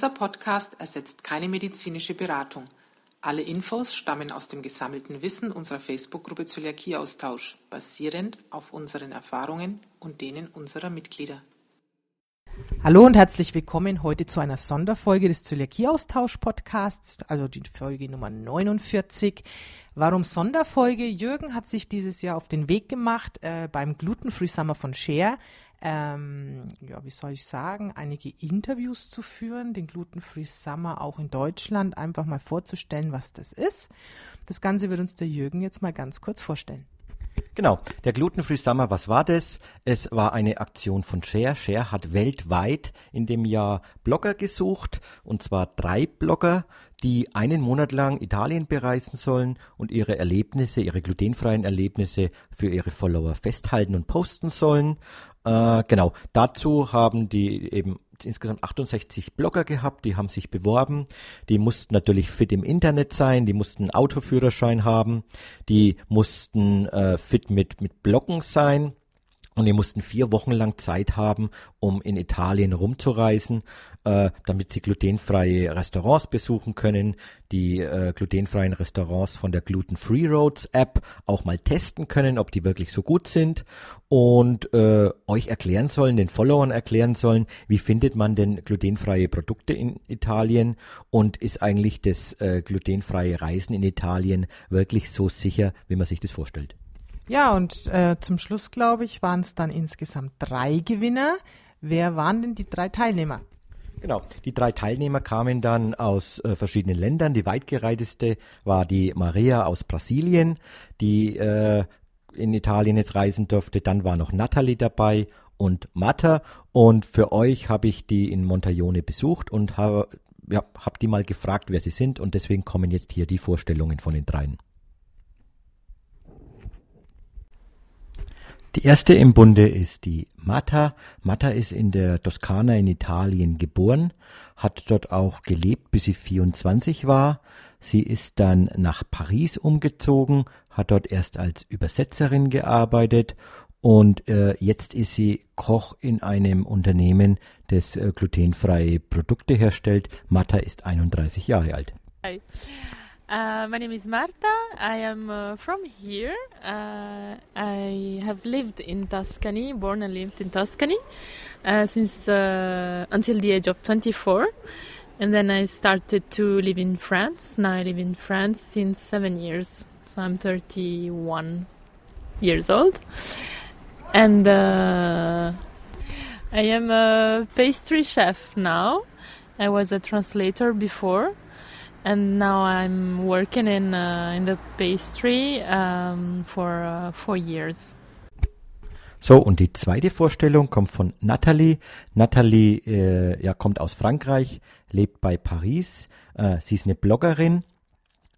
Dieser Podcast ersetzt keine medizinische Beratung. Alle Infos stammen aus dem gesammelten Wissen unserer Facebook-Gruppe Zöliakieaustausch, basierend auf unseren Erfahrungen und denen unserer Mitglieder. Hallo und herzlich willkommen heute zu einer Sonderfolge des Zöliakieaustausch-Podcasts, also die Folge Nummer 49. Warum Sonderfolge? Jürgen hat sich dieses Jahr auf den Weg gemacht, äh, beim Gluten Free Summer von Share ähm, ja, wie soll ich sagen, einige Interviews zu führen, den Gluten Free Summer auch in Deutschland einfach mal vorzustellen, was das ist. Das Ganze wird uns der Jürgen jetzt mal ganz kurz vorstellen. Genau, der Gluten Free Summer, was war das? Es war eine Aktion von Share. Share hat weltweit in dem Jahr Blogger gesucht, und zwar drei Blogger, die einen Monat lang Italien bereisen sollen und ihre Erlebnisse, ihre glutenfreien Erlebnisse für ihre Follower festhalten und posten sollen. Äh, genau, dazu haben die eben insgesamt 68 Blogger gehabt, die haben sich beworben, die mussten natürlich fit im Internet sein, die mussten Autoführerschein haben, die mussten äh, fit mit, mit Bloggen sein und die mussten vier Wochen lang Zeit haben, um in Italien rumzureisen, äh, damit sie glutenfreie Restaurants besuchen können, die äh, glutenfreien Restaurants von der Gluten Free Roads App auch mal testen können, ob die wirklich so gut sind und äh, euch erklären sollen, den Followern erklären sollen, wie findet man denn glutenfreie Produkte in Italien und ist eigentlich das äh, glutenfreie Reisen in Italien wirklich so sicher, wie man sich das vorstellt. Ja, und äh, zum Schluss, glaube ich, waren es dann insgesamt drei Gewinner. Wer waren denn die drei Teilnehmer? Genau, die drei Teilnehmer kamen dann aus äh, verschiedenen Ländern. Die weitgereiteste war die Maria aus Brasilien, die äh, in Italien jetzt reisen durfte. Dann war noch Natalie dabei und Matta. Und für euch habe ich die in Montaglione besucht und habe ja, hab die mal gefragt, wer sie sind. Und deswegen kommen jetzt hier die Vorstellungen von den dreien. Die erste im Bunde ist die Matta. Matta ist in der Toskana in Italien geboren, hat dort auch gelebt, bis sie 24 war. Sie ist dann nach Paris umgezogen, hat dort erst als Übersetzerin gearbeitet und äh, jetzt ist sie Koch in einem Unternehmen, das äh, glutenfreie Produkte herstellt. Matta ist 31 Jahre alt. Hi. Uh, my name is Marta. I am uh, from here. Uh, I have lived in Tuscany, born and lived in Tuscany uh, since uh, until the age of 24, and then I started to live in France. Now I live in France since seven years, so I'm 31 years old, and uh, I am a pastry chef now. I was a translator before and now I'm working in uh, in the pastry um, for uh, four years. So, und die zweite Vorstellung kommt von Nathalie. Nathalie äh, ja, kommt aus Frankreich, lebt bei Paris. Äh, sie ist eine Bloggerin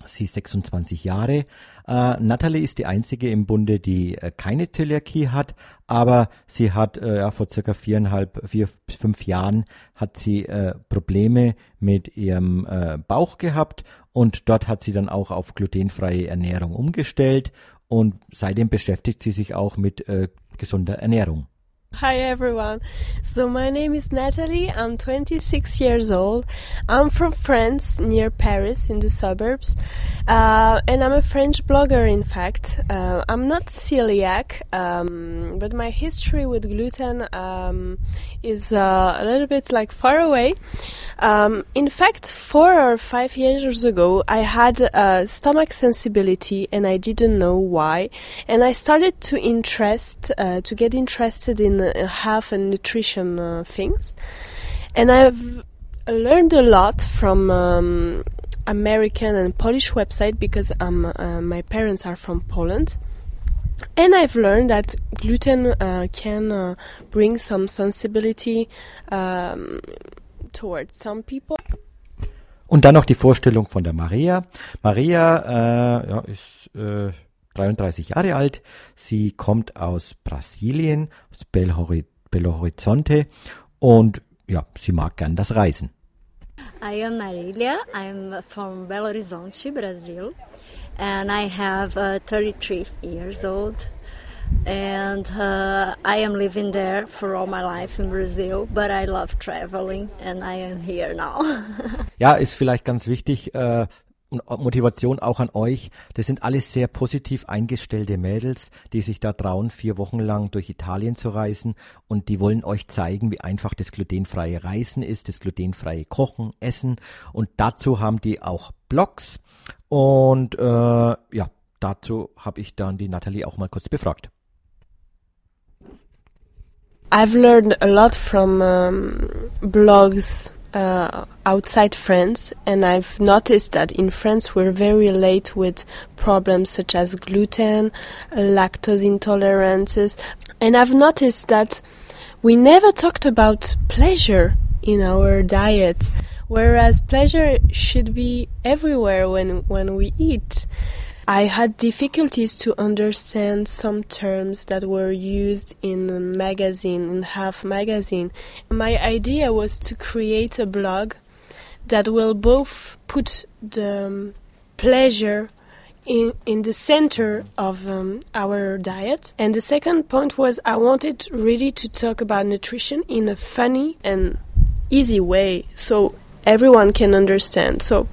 Sie ist 26 Jahre. Äh, Natalie ist die einzige im Bunde, die äh, keine Zöliakie hat, aber sie hat äh, ja, vor circa viereinhalb, vier bis fünf Jahren hat sie äh, Probleme mit ihrem äh, Bauch gehabt und dort hat sie dann auch auf glutenfreie Ernährung umgestellt und seitdem beschäftigt sie sich auch mit äh, gesunder Ernährung. Hi everyone. So my name is Natalie. I'm 26 years old. I'm from France, near Paris, in the suburbs, uh, and I'm a French blogger. In fact, uh, I'm not celiac, um, but my history with gluten um, is uh, a little bit like far away. Um, in fact, four or five years ago, I had a stomach sensibility, and I didn't know why. And I started to interest, uh, to get interested in uh, health and nutrition uh, things, and I've learned a lot from. Um, American and Polish website because um, uh, my parents are from Poland. And I've learned that gluten uh, can uh, bring some sensibility um, towards some people. Und dann noch die Vorstellung von der Maria. Maria äh, ja, ist äh, 33 Jahre alt. Sie kommt aus Brasilien, aus Belo Horizonte und ja, sie mag gern das Reisen. I am Marilia. I'm from Belo Horizonte, Brazil, and I have uh, 33 years old. and uh, I am living there for all my life in Brazil, but I love traveling and I am here now. ja, ist vielleicht ganz wichtig, äh, Motivation auch an euch. Das sind alles sehr positiv eingestellte Mädels, die sich da trauen, vier Wochen lang durch Italien zu reisen und die wollen euch zeigen, wie einfach das glutenfreie Reisen ist, das glutenfreie Kochen, Essen und dazu haben die auch Blogs und äh, ja, dazu habe ich dann die Natalie auch mal kurz befragt. I've learned a lot from um, blogs uh, outside France, and I've noticed that in France we're very late with problems such as gluten, lactose intolerances, and I've noticed that we never talked about pleasure in our diet, whereas pleasure should be everywhere when when we eat. I had difficulties to understand some terms that were used in a magazine, in Half magazine. My idea was to create a blog that will both put the um, pleasure in, in the center of um, our diet. And the second point was I wanted really to talk about nutrition in a funny and easy way. So everyone can understand. So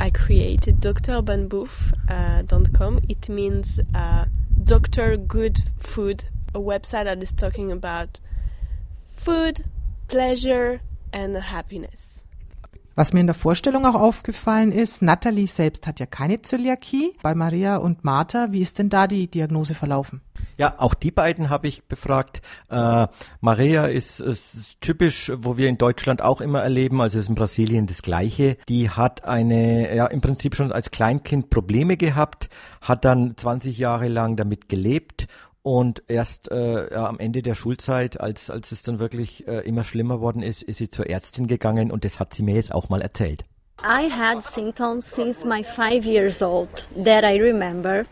I created drbanbouf.com. Uh, it means uh, Doctor Good Food, a website that is talking about food, pleasure and happiness. Was mir in der Vorstellung auch aufgefallen ist, Natalie selbst hat ja keine Zöliakie. Bei Maria und Martha, wie ist denn da die Diagnose verlaufen? Ja, auch die beiden habe ich befragt. Äh, Maria ist, ist, typisch, wo wir in Deutschland auch immer erleben, also ist in Brasilien das Gleiche. Die hat eine, ja, im Prinzip schon als Kleinkind Probleme gehabt, hat dann 20 Jahre lang damit gelebt und erst äh, ja, am Ende der Schulzeit, als, als es dann wirklich äh, immer schlimmer worden ist, ist sie zur Ärztin gegangen und das hat sie mir jetzt auch mal erzählt. I had symptoms since my five years old that I remember.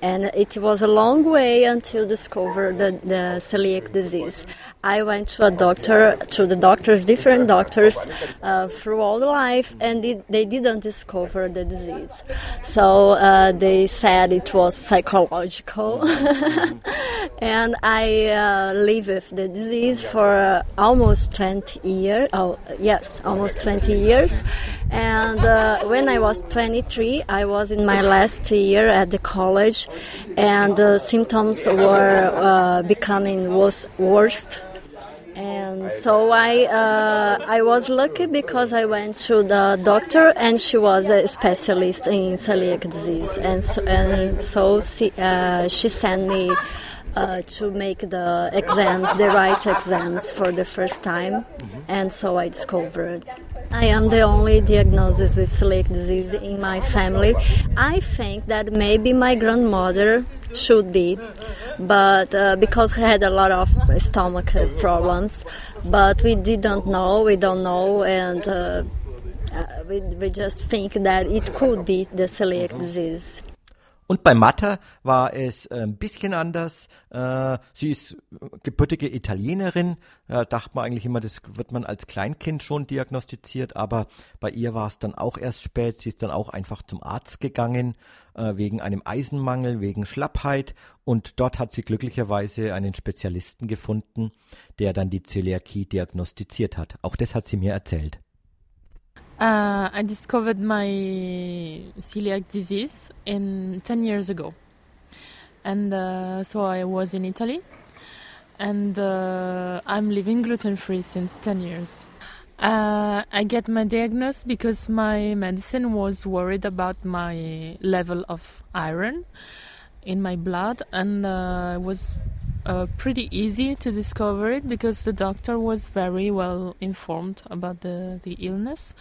And it was a long way until discover the, the celiac disease. I went to a doctor, to the doctors, different doctors, uh, through all life, and it, they didn't discover the disease. So uh, they said it was psychological, and I uh, lived with the disease for almost 20 years. Oh, yes, almost 20 years. And uh, when I was 23, I was in my last year at the college, and the symptoms were uh, becoming worse. worst and so I uh, I was lucky because I went to the doctor and she was a specialist in celiac disease and so, and so she, uh, she sent me uh, to make the exams the right exams for the first time and so I discovered I am the only diagnosis with celiac disease in my family. I think that maybe my grandmother should be, but uh, because he had a lot of stomach problems, but we didn't know, we don't know, and uh, uh, we, we just think that it could be the celiac disease. Und bei Matta war es äh, ein bisschen anders. Äh, sie ist gebürtige Italienerin. Da dachte man eigentlich immer, das wird man als Kleinkind schon diagnostiziert, aber bei ihr war es dann auch erst spät. Sie ist dann auch einfach zum Arzt gegangen, äh, wegen einem Eisenmangel, wegen Schlappheit. Und dort hat sie glücklicherweise einen Spezialisten gefunden, der dann die Zöliakie diagnostiziert hat. Auch das hat sie mir erzählt. Uh, I discovered my celiac disease in 10 years ago. And uh, so I was in Italy. And uh, I'm living gluten free since 10 years. Uh, I get my diagnosis because my medicine was worried about my level of iron in my blood, and uh, it was uh, pretty easy to discover it because the doctor was very well informed about the, the illness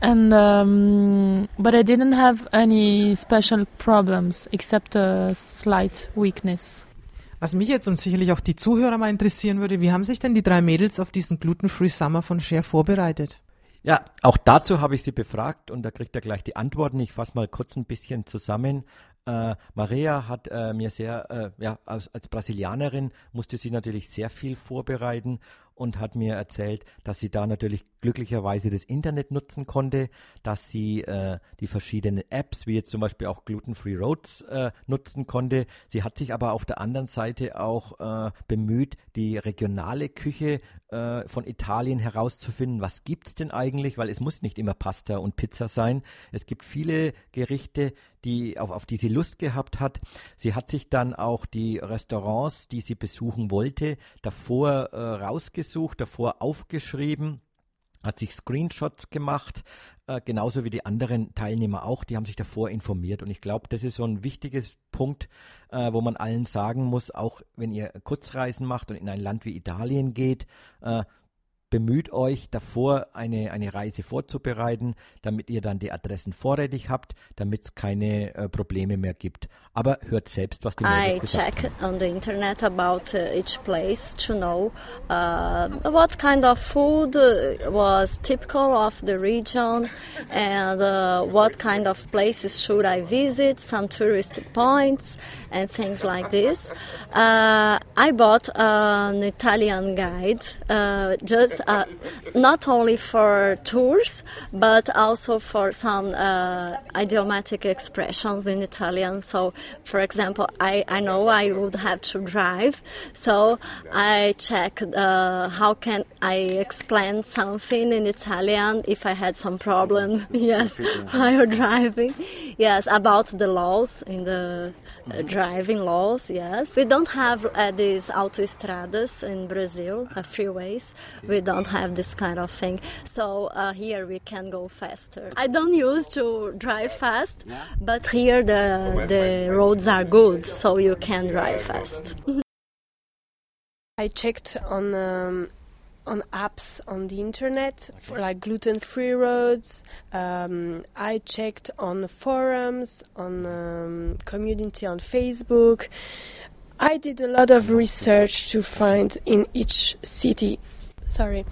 and um, but I didn't have any special problems except a slight weakness. Was mich jetzt und sicherlich auch die Zuhörer mal interessieren würde, wie haben sich denn die drei Mädels auf diesen Gluten-Free Summer von Share vorbereitet? Ja, auch dazu habe ich sie befragt und da kriegt er gleich die Antworten. Ich fasse mal kurz ein bisschen zusammen. Äh, Maria hat äh, mir sehr, äh, ja, als, als Brasilianerin musste sie natürlich sehr viel vorbereiten und hat mir erzählt, dass sie da natürlich glücklicherweise das Internet nutzen konnte, dass sie äh, die verschiedenen Apps, wie jetzt zum Beispiel auch Gluten Free Roads, äh, nutzen konnte. Sie hat sich aber auf der anderen Seite auch äh, bemüht, die regionale Küche äh, von Italien herauszufinden. Was gibt's denn eigentlich? Weil es muss nicht immer Pasta und Pizza sein. Es gibt viele Gerichte, die auf, auf die sie Lust gehabt hat. Sie hat sich dann auch die Restaurants, die sie besuchen wollte, davor äh, rausgesucht, davor aufgeschrieben hat sich Screenshots gemacht, äh, genauso wie die anderen Teilnehmer auch. Die haben sich davor informiert. Und ich glaube, das ist so ein wichtiges Punkt, äh, wo man allen sagen muss, auch wenn ihr Kurzreisen macht und in ein Land wie Italien geht, äh, bemüht euch davor, eine, eine Reise vorzubereiten, damit ihr dann die Adressen vorrätig habt, damit es keine äh, Probleme mehr gibt. Aber hört selbst, was die I check on the internet about uh, each place to know uh, what kind of food uh, was typical of the region and uh, what kind of places should I visit, some touristic points and things like this. Uh, I bought an Italian guide uh, just uh, not only for tours, but also for some uh, idiomatic expressions in Italian. So, for example, I, I know I would have to drive, so I check uh, how can I explain something in Italian if I had some problem. yes, while driving. Yes, about the laws in the uh, driving laws. Yes, we don't have uh, these autoestradas in Brazil, uh, freeways. We don't have this kind of thing. So uh, here we can go faster. I don't used to drive fast, but here the the roads are good, so you can drive fast. I checked on um, on apps on the internet for like gluten free roads. Um, I checked on forums, on um, community on Facebook. I did a lot of research to find in each city. Sorry,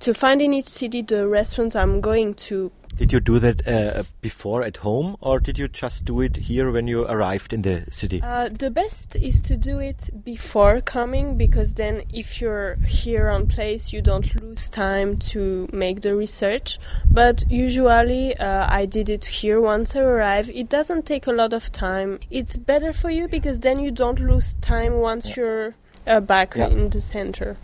to find in each city the restaurants I'm going to Did you do that uh, before at home, or did you just do it here when you arrived in the city? Uh, the best is to do it before coming because then, if you're here on place, you don't lose time to make the research. But usually, uh, I did it here once I arrive. It doesn't take a lot of time. It's better for you because then you don't lose time once you're uh, back Yeah. in the center.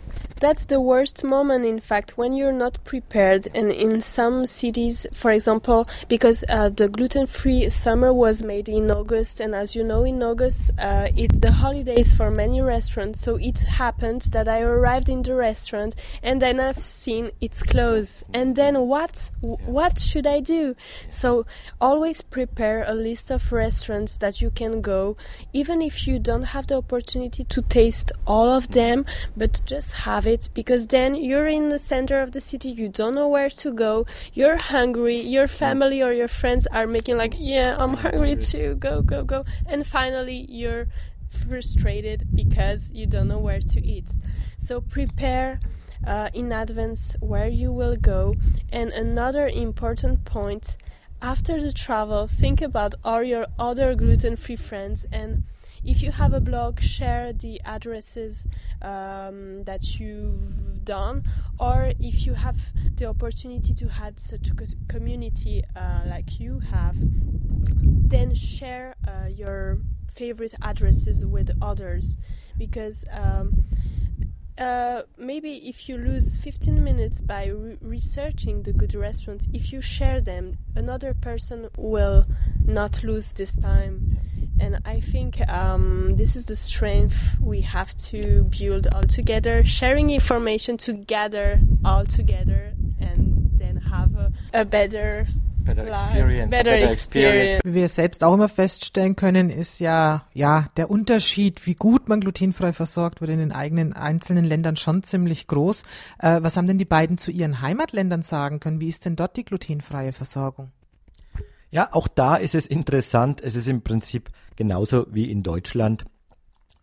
That's the worst moment, in fact, when you're not prepared. And in some cities, for example, because uh, the gluten free summer was made in August, and as you know, in August, uh, it's the holidays for many restaurants. So it happened that I arrived in the restaurant and then I've seen it's closed. And then what? What should I do? So always prepare a list of restaurants that you can go, even if you don't have the opportunity to taste all of them, but just have it because then you're in the center of the city, you don't know where to go, you're hungry, your family or your friends are making like, yeah, I'm hungry too, go, go, go. And finally, you're frustrated because you don't know where to eat. So prepare uh, in advance where you will go. And another important point after the travel, think about all your other gluten free friends and if you have a blog, share the addresses um, that you've done, or if you have the opportunity to have such a community uh, like you have, then share uh, your favorite addresses with others. Because um, uh, maybe if you lose 15 minutes by re- researching the good restaurants, if you share them, another person will not lose this time. And I think um, this is the strength we have to build all together, sharing information together, all together, and then have a, a better Better experience. better, Better experience. Wie wir selbst auch immer feststellen können, ist ja, ja, der Unterschied, wie gut man glutenfrei versorgt wird in den eigenen einzelnen Ländern schon ziemlich groß. Äh, was haben denn die beiden zu ihren Heimatländern sagen können? Wie ist denn dort die glutenfreie Versorgung? Ja, auch da ist es interessant. Es ist im Prinzip genauso wie in Deutschland.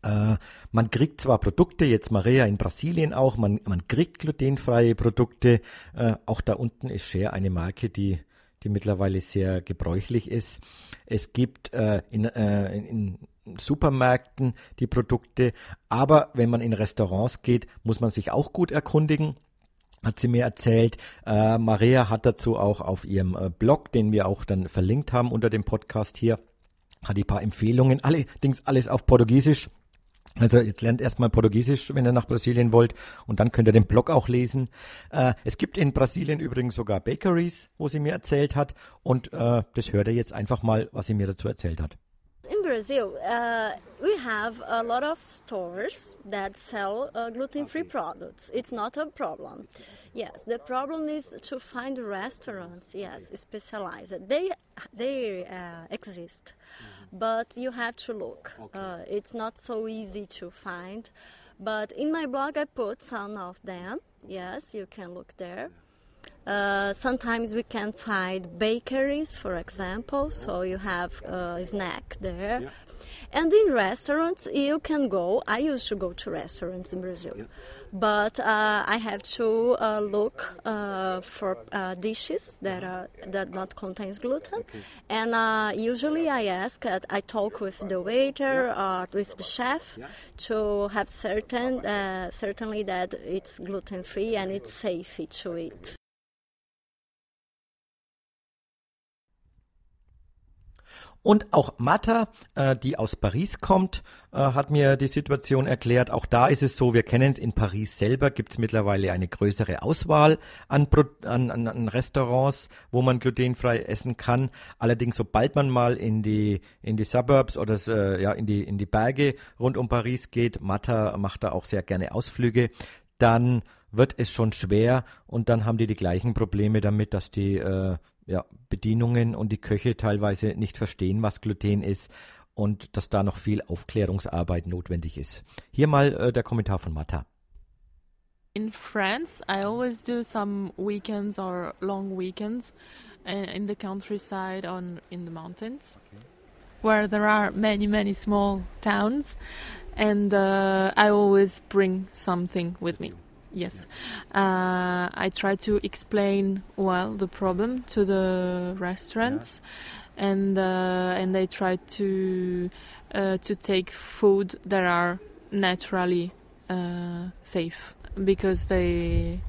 Äh, man kriegt zwar Produkte, jetzt Maria in Brasilien auch, man, man kriegt glutenfreie Produkte. Äh, auch da unten ist Share eine Marke, die, die mittlerweile sehr gebräuchlich ist. Es gibt äh, in, äh, in, Supermärkten die Produkte. Aber wenn man in Restaurants geht, muss man sich auch gut erkundigen hat sie mir erzählt. Äh, Maria hat dazu auch auf ihrem äh, Blog, den wir auch dann verlinkt haben unter dem Podcast hier, hat die paar Empfehlungen. Allerdings alles auf Portugiesisch. Also jetzt lernt erstmal Portugiesisch, wenn ihr nach Brasilien wollt, und dann könnt ihr den Blog auch lesen. Äh, es gibt in Brasilien übrigens sogar Bakeries, wo sie mir erzählt hat, und äh, das hört ihr jetzt einfach mal, was sie mir dazu erzählt hat. In Brazil, uh, we have a lot of stores that sell uh, gluten-free products. It's not a problem. Yes, the problem is to find restaurants. Yes, specialized. They they uh, exist, but you have to look. Uh, it's not so easy to find. But in my blog, I put some of them. Yes, you can look there. Uh, sometimes we can find bakeries, for example, so you have a snack there. Yeah. And in restaurants, you can go. I used to go to restaurants in Brazil, yeah. but uh, I have to uh, look uh, for uh, dishes that are that not contains gluten. Okay. And uh, usually, I ask, I talk with the waiter or with the chef to have certain certainly that it's gluten free and it's safe to eat. Und auch Matta, äh, die aus Paris kommt, äh, hat mir die Situation erklärt. Auch da ist es so, wir kennen es, in Paris selber gibt es mittlerweile eine größere Auswahl an, an, an, an, Restaurants, wo man glutenfrei essen kann. Allerdings, sobald man mal in die, in die Suburbs oder äh, ja, in, die, in die Berge rund um Paris geht, Matta macht da auch sehr gerne Ausflüge, dann wird es schon schwer und dann haben die die gleichen Probleme damit, dass die äh, ja, Bedienungen und die Köche teilweise nicht verstehen, was Gluten ist und dass da noch viel Aufklärungsarbeit notwendig ist. Hier mal äh, der Kommentar von Matta. In France, I always do some weekends or long weekends uh, in the countryside on in the mountains, okay. where there are many many small towns, and uh, I always bring something with me. Yes, uh, I try to explain well the problem to the restaurants, yeah. and uh, and they try to uh, to take food that are naturally uh, safe because they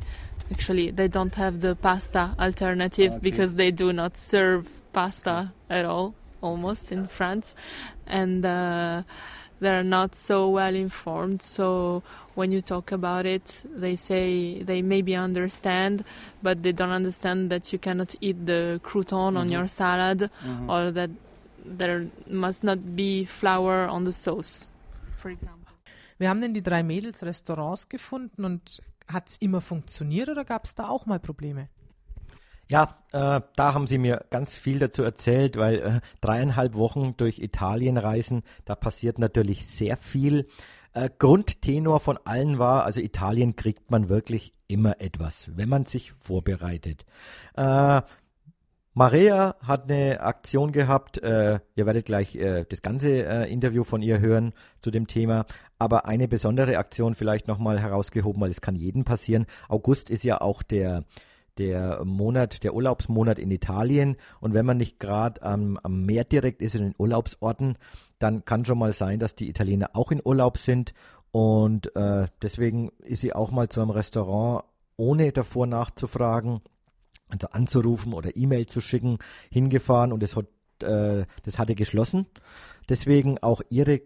actually they don't have the pasta alternative okay. because they do not serve pasta at all almost in France, and uh, they're not so well informed. So when you talk about it, they say they maybe understand, but they don't understand that you cannot eat the crouton mm-hmm. on your salad mm-hmm. or that there must not be flour on the sauce, for example. Wir haben denn die drei Mädels Restaurants gefunden und hat es immer funktioniert oder gab es da auch mal Probleme? Ja, äh, da haben sie mir ganz viel dazu erzählt, weil äh, dreieinhalb Wochen durch Italien reisen, da passiert natürlich sehr viel. Äh, Grundtenor von allen war, also Italien kriegt man wirklich immer etwas, wenn man sich vorbereitet. Äh, Maria hat eine Aktion gehabt. Äh, ihr werdet gleich äh, das ganze äh, Interview von ihr hören zu dem Thema. Aber eine besondere Aktion vielleicht nochmal herausgehoben, weil es kann jedem passieren. August ist ja auch der der Monat, der Urlaubsmonat in Italien. Und wenn man nicht gerade am, am Meer direkt ist, in den Urlaubsorten, dann kann schon mal sein, dass die Italiener auch in Urlaub sind. Und äh, deswegen ist sie auch mal zu einem Restaurant, ohne davor nachzufragen, also anzurufen oder E-Mail zu schicken, hingefahren und das, hat, äh, das hatte geschlossen. Deswegen auch ihre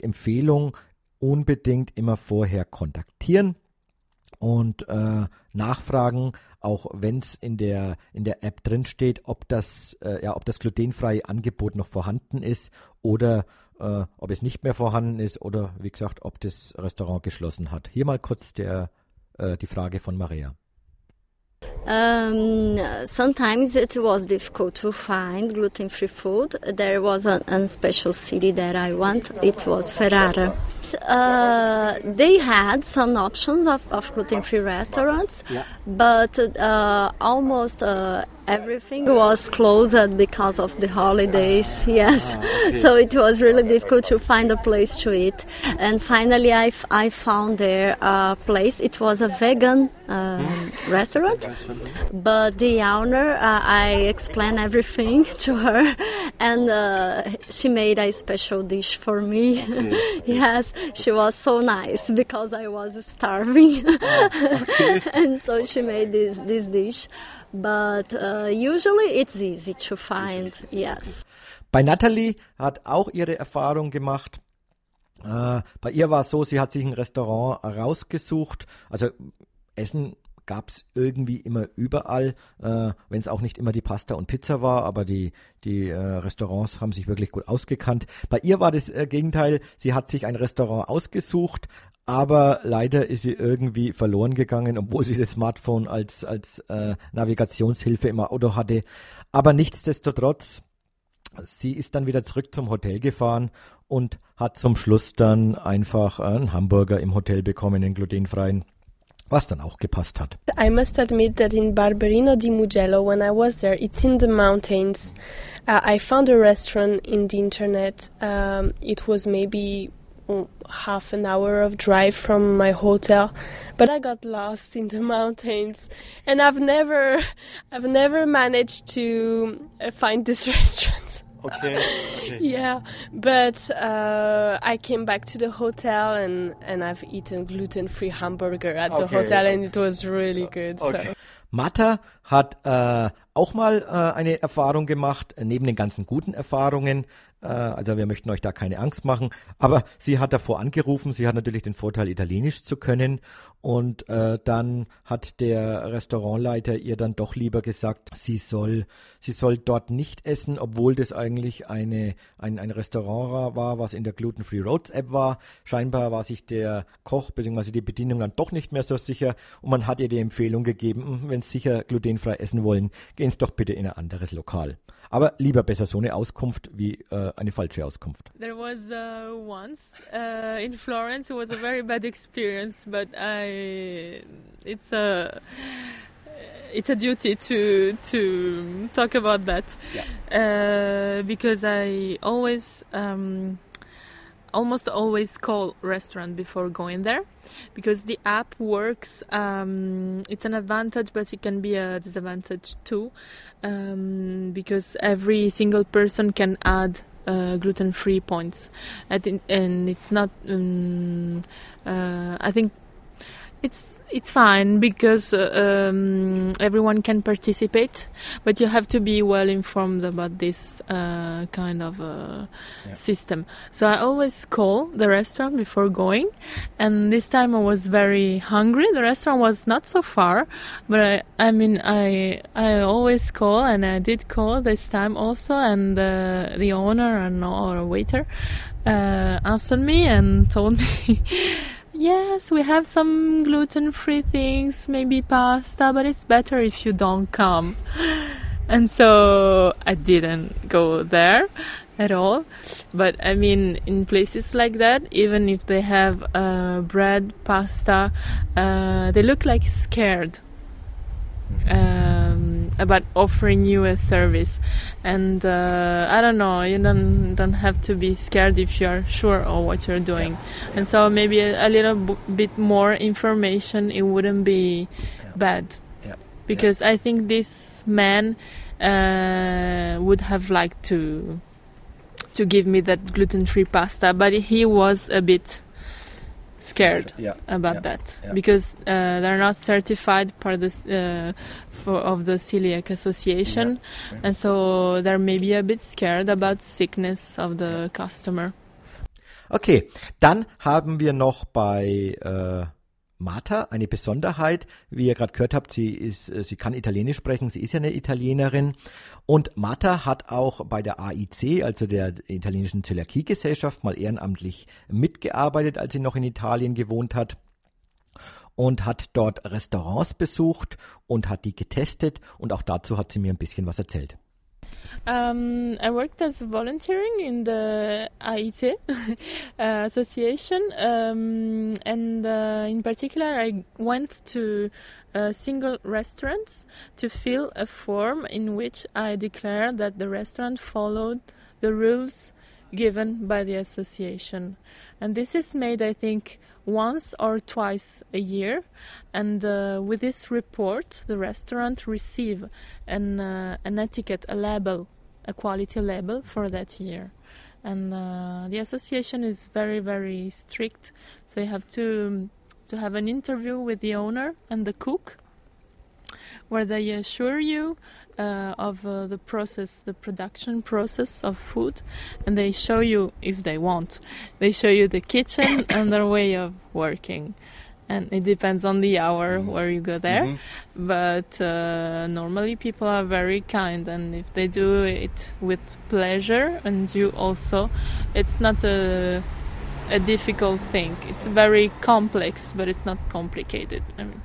Empfehlung, unbedingt immer vorher kontaktieren und äh, nachfragen, auch wenn es in der in der App drin steht, ob das äh, ja ob das glutenfreie Angebot noch vorhanden ist oder äh, ob es nicht mehr vorhanden ist oder wie gesagt, ob das Restaurant geschlossen hat. Hier mal kurz der äh, die Frage von Maria. Um, sometimes it was difficult to find gluten-free food. There was a, a special city that I went. It was Ferrara. uh, they had some options of, of gluten-free restaurants, yeah. but uh, almost uh, Everything was closed because of the holidays, yes. So it was really difficult to find a place to eat. And finally, I, f- I found there a place. It was a vegan uh, restaurant, but the owner, uh, I explained everything to her, and uh, she made a special dish for me. yes, she was so nice because I was starving, and so she made this this dish. But uh, usually it's easy to find. Yes. Bei Natalie hat auch ihre Erfahrung gemacht. Äh, bei ihr war es so, sie hat sich ein Restaurant rausgesucht. Also Essen gab es irgendwie immer überall, äh, wenn es auch nicht immer die Pasta und Pizza war, aber die, die äh, Restaurants haben sich wirklich gut ausgekannt. Bei ihr war das äh, Gegenteil, sie hat sich ein Restaurant ausgesucht, aber leider ist sie irgendwie verloren gegangen, obwohl sie das Smartphone als, als äh, Navigationshilfe im Auto hatte. Aber nichtsdestotrotz, sie ist dann wieder zurück zum Hotel gefahren und hat zum Schluss dann einfach einen Hamburger im Hotel bekommen, einen glutenfreien, was dann auch gepasst hat. I must admit that in Barberino di Mugello, when I was there, it's in the mountains. Uh, I found a restaurant in the internet. Um, it was maybe mm, half an hour of drive from my hotel, but I got lost in the mountains, and I've never, I've never managed to uh, find this restaurant. Okay. Yeah, but uh, I came back to the hotel and, and I've eaten gluten free hamburger at the Okay. hotel and it was really good. So. Martha hat äh, auch mal äh, eine Erfahrung gemacht, neben den ganzen guten Erfahrungen. Äh, also wir möchten euch da keine Angst machen. Aber sie hat davor angerufen. Sie hat natürlich den Vorteil, Italienisch zu können. Und äh, dann hat der Restaurantleiter ihr dann doch lieber gesagt, sie soll, sie soll dort nicht essen, obwohl das eigentlich eine, ein, ein Restaurant war, was in der Gluten Free Roads App war. Scheinbar war sich der Koch bzw. die Bedienung dann doch nicht mehr so sicher und man hat ihr die Empfehlung gegeben, "Hm, wenn Sie sicher glutenfrei essen wollen, gehen Sie doch bitte in ein anderes Lokal. Aber lieber besser so eine Auskunft wie äh, eine falsche Auskunft. There was uh, once uh, in Florence. It was a very bad experience, but I it's a it's a duty to to talk about that uh, because I always um, almost always call restaurant before going there because the app works. Um, it's an advantage, but it can be a disadvantage too um, because every single person can add uh, gluten-free points. I think, and it's not. Um, uh, I think it's it's fine because uh, um, everyone can participate, but you have to be well informed about this uh, kind of uh, system. So I always call the restaurant before going, and this time I was very hungry. The restaurant was not so far, but I, I mean I I always call, and I did call this time also, and uh, the owner and or waiter uh, answered me and told me. Yes, we have some gluten free things, maybe pasta, but it's better if you don't come. And so I didn't go there at all. But I mean, in places like that, even if they have uh, bread, pasta, uh, they look like scared um, about offering you a service. And uh, I don't know, you don't don't have to be scared if you are sure of what you're doing. And so maybe a, a little b- bit more information, it wouldn't be bad. Yeah. Because I think this man uh, would have liked to to give me that gluten-free pasta, but he was a bit scared Yeah. about Yeah. that Yeah. because uh, they're not certified of this, uh, for, of the celiac association and so they're maybe a bit scared about sickness of the customer Okay, dann haben wir noch bei äh, Martha eine Besonderheit. Wie ihr gerade gehört habt, sie ist, äh, sie kann Italienisch sprechen, sie ist ja eine Italienerin. Und Martha hat auch bei der AIC, also der italienischen Zöliakiegesellschaft, mal ehrenamtlich mitgearbeitet, als sie noch in Italien gewohnt hat. Und hat dort Restaurants besucht und hat die getestet. Und auch dazu hat sie mir ein bisschen was erzählt. Um, I worked as volunteering in the AIT uh, association, um, and uh, in particular, I went to uh, single restaurants to fill a form in which I declared that the restaurant followed the rules given by the association. And this is made, I think, once or twice a year. And uh, with this report, the restaurant receive an, uh, an etiquette, a label, a quality label for that year. And uh, the association is very, very strict. So you have to to have an interview with the owner and the cook, where they assure you uh, of uh, the process, the production process of food, and they show you, if they want, they show you the kitchen and their way of working. And it depends on the hour Mhm. where you go there, Mhm. but uh, normally people are very kind, and if they do it with pleasure, and you also, it's not a a difficult thing. It's very complex, but it's not complicated. I mean.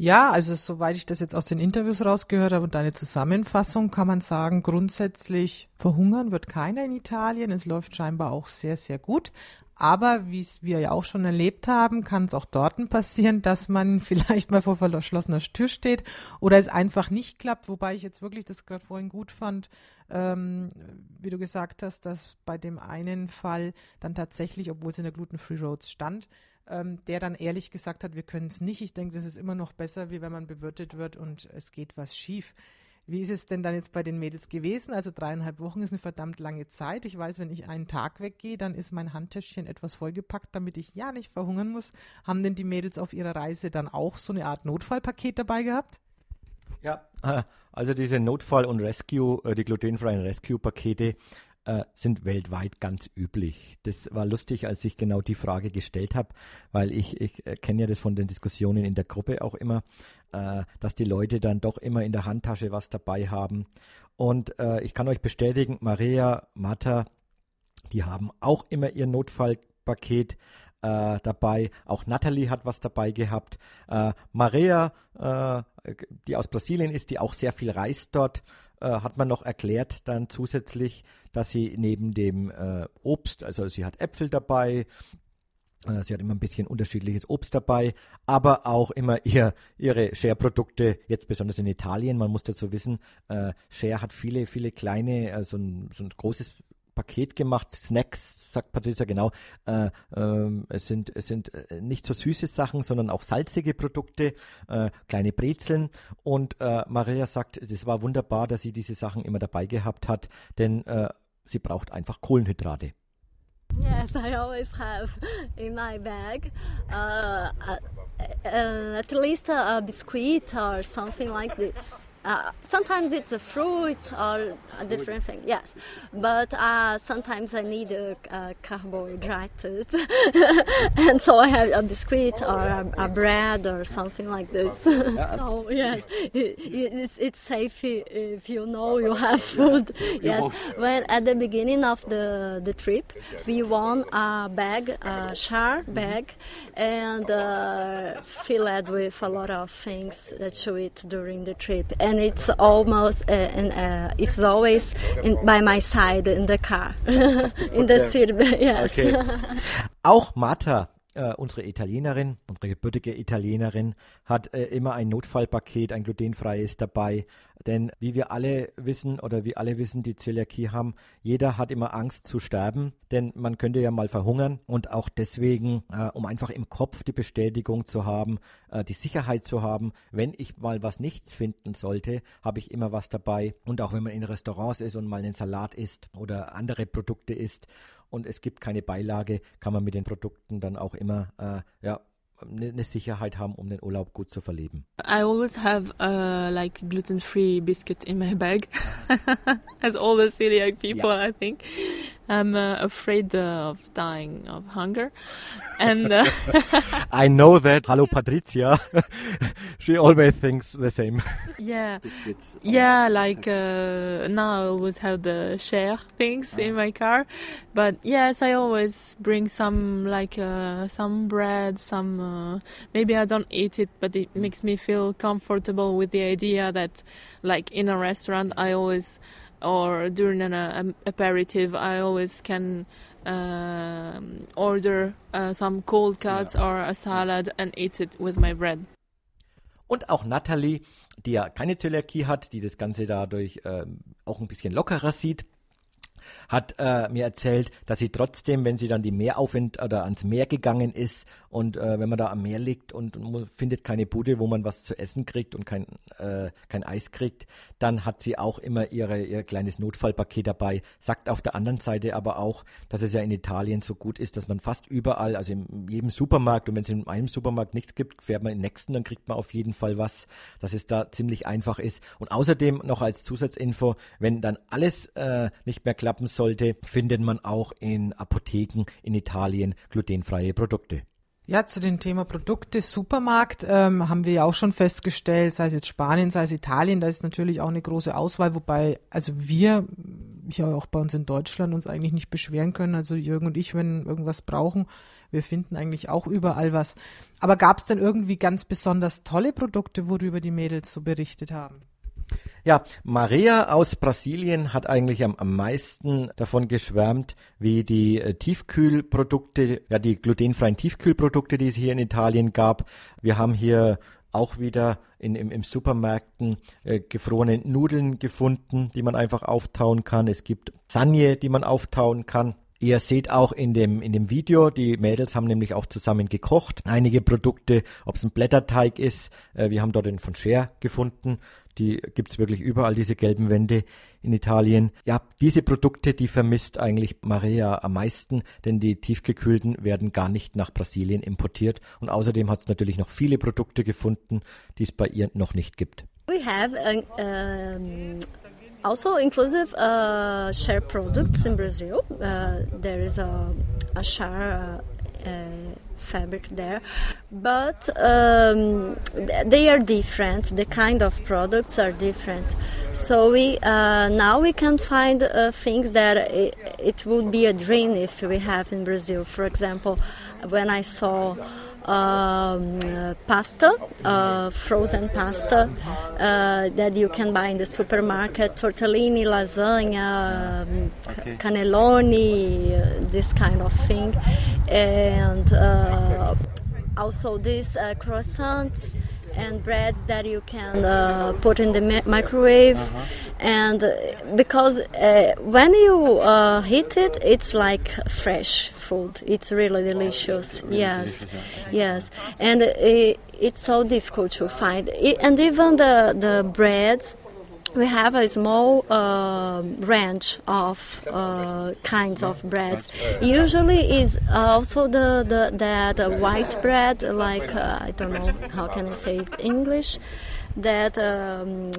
Ja, also soweit ich das jetzt aus den Interviews rausgehört habe und deine Zusammenfassung, kann man sagen, grundsätzlich verhungern wird keiner in Italien. Es läuft scheinbar auch sehr, sehr gut. Aber wie es wir ja auch schon erlebt haben, kann es auch dort passieren, dass man vielleicht mal vor verschlossener Tür steht oder es einfach nicht klappt. Wobei ich jetzt wirklich das gerade vorhin gut fand, ähm, wie du gesagt hast, dass bei dem einen Fall dann tatsächlich, obwohl es in der Gluten-Free Roads stand, ähm, der dann ehrlich gesagt hat, wir können es nicht. Ich denke, das ist immer noch besser, wie wenn man bewirtet wird und es geht was schief. Wie ist es denn dann jetzt bei den Mädels gewesen? Also dreieinhalb Wochen ist eine verdammt lange Zeit. Ich weiß, wenn ich einen Tag weggehe, dann ist mein Handtäschchen etwas vollgepackt, damit ich ja nicht verhungern muss. Haben denn die Mädels auf ihrer Reise dann auch so eine Art Notfallpaket dabei gehabt? Ja, äh, also diese Notfall- und Rescue, äh, die glutenfreien Rescue-Pakete äh, sind weltweit ganz üblich. Das war lustig, als ich genau die Frage gestellt habe, weil ich, ich äh, kenne ja das von den Diskussionen in der Gruppe auch immer, äh, dass die Leute dann doch immer in der Handtasche was dabei haben. Und äh, ich kann euch bestätigen, Maria, Martha, die haben auch immer ihr Notfallpaket äh, dabei. Auch Natalie hat was dabei gehabt. Äh, Maria, äh, die aus Brasilien ist, die auch sehr viel reist dort, äh, hat man noch erklärt dann zusätzlich, dass sie neben dem äh, Obst, also sie hat Äpfel dabei, äh, Sie hat immer ein bisschen unterschiedliches Obst dabei, aber auch immer ihr, ihre Share-Produkte, jetzt besonders in Italien. Man muss dazu wissen, äh, Share hat viele, viele kleine, äh, so, ein, so ein großes Paket gemacht, Snacks, sagt Patricia genau. Äh, ähm, es sind, es sind äh, nicht so süße Sachen, sondern auch salzige Produkte, äh, kleine Brezeln. Und äh, Maria sagt, es war wunderbar, dass sie diese Sachen immer dabei gehabt hat, denn äh, sie braucht einfach Kohlenhydrate. Yes, I always have in my bag uh, uh, uh, at least a biscuit or something like this. Uh, sometimes it's a fruit or a different thing, yes. But uh, sometimes I need a, a carbohydrate, and so I have a biscuit or a, a bread or something like this. oh yes, it, it's, it's safe if you know you have food. Yes, when at the beginning of the the trip, we won a bag, a char bag, and uh, filled with a lot of things that you eat during the trip, and it's almost uh, and uh, it's always in, by my side in the car, in the seat. Yes. Okay. Auch Martha, äh, unsere Italienerin, unsere gebürtige Italienerin, hat äh, immer ein Notfallpaket, ein glutenfreies dabei. Denn wie wir alle wissen oder wie alle wissen, die Zöliakie haben, jeder hat immer Angst zu sterben, denn man könnte ja mal verhungern. Und auch deswegen, äh, um einfach im Kopf die Bestätigung zu haben, äh, die Sicherheit zu haben, wenn ich mal was nichts finden sollte, habe ich immer was dabei. Und auch wenn man in Restaurants ist und mal einen Salat isst oder andere Produkte isst und es gibt keine Beilage, kann man mit den Produkten dann auch immer äh, ja, eine eine Sicherheit haben, um den Urlaub gut zu verleben. I always have uh, like gluten-free biscuit in my bag, as all the celiac people, I think. I'm uh, afraid uh, of dying of hunger, and uh, I know that. Hello, Patricia. She always thinks the same. yeah, yeah. Like uh, now, I always have the share things in my car, but yes, I always bring some like uh, some bread, some. Uh, maybe I don't eat it, but it makes me feel comfortable with the idea that, like in a restaurant, I always or during an uh, aperitif, I always can um, order uh, some cold cuts Ja. or a salad and eat it with my bread. Und auch Natalie, die ja keine Zöliakie hat, die das Ganze dadurch ähm, auch ein bisschen lockerer sieht, hat äh, mir erzählt, dass sie trotzdem, wenn sie dann die Meeraufwind oder ans Meer gegangen ist und äh, wenn man da am Meer liegt und, findet keine Bude, wo man was zu essen kriegt und kein, äh, kein Eis kriegt, dann hat sie auch immer ihre, ihr kleines Notfallpaket dabei. Sagt auf der anderen Seite aber auch, dass es ja in Italien so gut ist, dass man fast überall, also in jedem Supermarkt und wenn es in einem Supermarkt nichts gibt, fährt man in den nächsten, dann kriegt man auf jeden Fall was, dass es da ziemlich einfach ist. Und außerdem noch als Zusatzinfo, wenn dann alles äh, nicht mehr klappen sollte, findet man auch in Apotheken in Italien glutenfreie Produkte. Ja, zu dem Thema Produkte, Supermarkt, ähm, haben wir ja auch schon festgestellt, sei es jetzt Spanien, sei es Italien, da ist natürlich auch eine große Auswahl, wobei, also wir, ja auch bei uns in Deutschland, uns eigentlich nicht beschweren können. Also Jürgen und ich, wenn irgendwas brauchen, wir finden eigentlich auch überall was. Aber gab es denn irgendwie ganz besonders tolle Produkte, worüber die Mädels so berichtet haben? Ja, Maria aus Brasilien hat eigentlich am, meisten davon geschwärmt, wie die äh, Tiefkühlprodukte, ja die glutenfreien Tiefkühlprodukte, die es hier in Italien gab. Wir haben hier auch wieder in, im, im Supermärkten äh, gefrorene Nudeln gefunden, die man einfach auftauen kann. Es gibt Sanje, die man auftauen kann. Ihr seht auch in dem, in dem Video, die Mädels haben nämlich auch zusammen gekocht. Einige Produkte, ob es ein Blätterteig ist, äh, wir haben dort den von Cher gefunden. Die gibt's wirklich überall, diese gelben Wände in Italien. Ja, diese Produkte, die vermisst eigentlich Maria am meisten, denn die tiefgekühlten werden gar nicht nach Brasilien importiert. Und außerdem hat es natürlich noch viele Produkte gefunden, die es bei ihr noch nicht gibt. We have uh, um, also inclusive uh, share products in Brazil. Uh, there is a, a share uh, uh, fabric there, but um, they are different. The kind of products are different. So we uh, now we can find uh, things that it, it would be a dream if we have in Brazil. For example, when I saw um, uh, pasta, uh, frozen pasta uh, that you can buy in the supermarket, tortellini, lasagna, um, c- cannelloni, this kind of thing, and uh, also these uh, croissants and breads that you can uh, put in the mi- microwave. And uh, because uh, when you uh, heat it it's like fresh food. It's really delicious. Yes. yes. And it, it's so difficult to find. I and even the the breads we have a small uh, range of uh, kinds of breads. Usually is also the, the that white bread, like uh, I don't know how can I say it English. That um,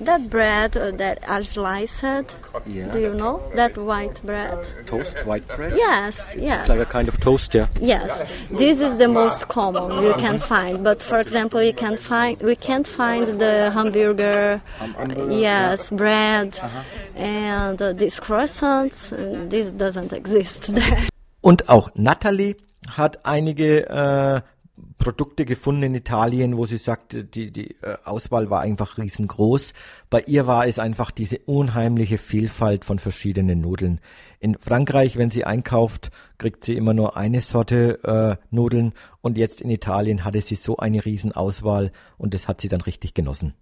that bread uh, that are sliced. Yeah. Do you know that white bread? Toast, white bread? Yes, yes. kind of toast, yeah. Yes, this is the most common you can find. But for example, you can find we can't find the hamburger, yes, bread, and uh, these croissants. uh, This doesn't exist there. Und auch Natalie hat einige äh, Produkte gefunden in Italien, wo sie sagt, die, die äh, Auswahl war einfach riesengroß. Bei ihr war es einfach diese unheimliche Vielfalt von verschiedenen Nudeln. In Frankreich, wenn sie einkauft, kriegt sie immer nur eine Sorte äh, Nudeln und jetzt in Italien hatte sie so eine Riesenauswahl und das hat sie dann richtig genossen.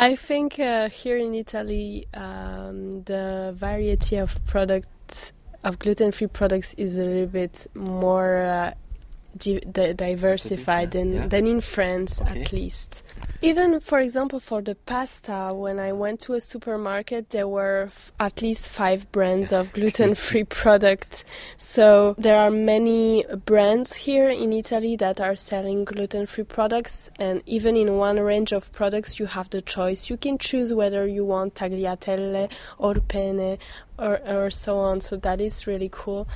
I think uh, here in Italy, um, the variety of products of gluten-free products is a little bit more uh, di- di- diversified than, yeah. than in France, Okay. at least. Even, for example, for the pasta, when I went to a supermarket, there were f- at least five brands of gluten-free products. So there are many brands here in Italy that are selling gluten-free products, and even in one range of products, you have the choice. You can choose whether you want tagliatelle or penne or, or so on. So that is really cool.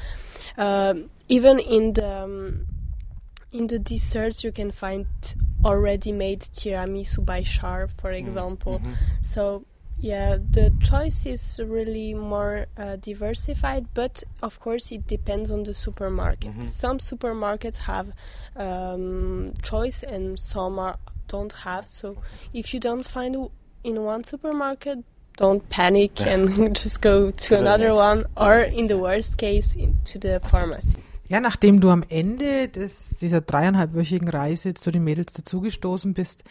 Um, even in the um, in the desserts, you can find already made tiramisu by Char, for example. So yeah, the choice is really more uh, diversified, but of course it depends on the supermarket. Some supermarkets have um, choice, and some are, don't have. So if you don't find in one supermarket don't panic and just go to another one or in the worst case to the pharmacy. Ja, nachdem du am Ende des, dieser dreieinhalbwöchigen Reise zu den Mädels dazugestoßen bist,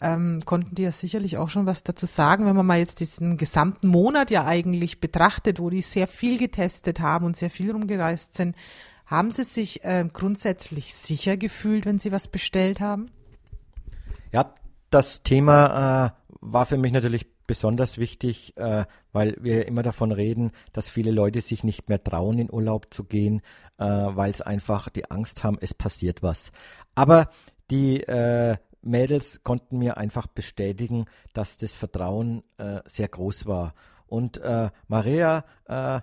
ähm, konnten die ja sicherlich auch schon was dazu sagen, wenn man mal jetzt diesen gesamten Monat ja eigentlich betrachtet, wo die sehr viel getestet haben und sehr viel rumgereist sind. Haben sie sich äh, grundsätzlich sicher gefühlt, wenn sie was bestellt haben? Ja, das Thema äh, war für mich natürlich besonders wichtig, äh, weil wir immer davon reden, dass viele Leute sich nicht mehr trauen, in Urlaub zu gehen, äh, weil es einfach die Angst haben, es passiert was. Aber die äh, Mädels konnten mir einfach bestätigen, dass das Vertrauen äh, sehr groß war. Und äh, Maria, äh,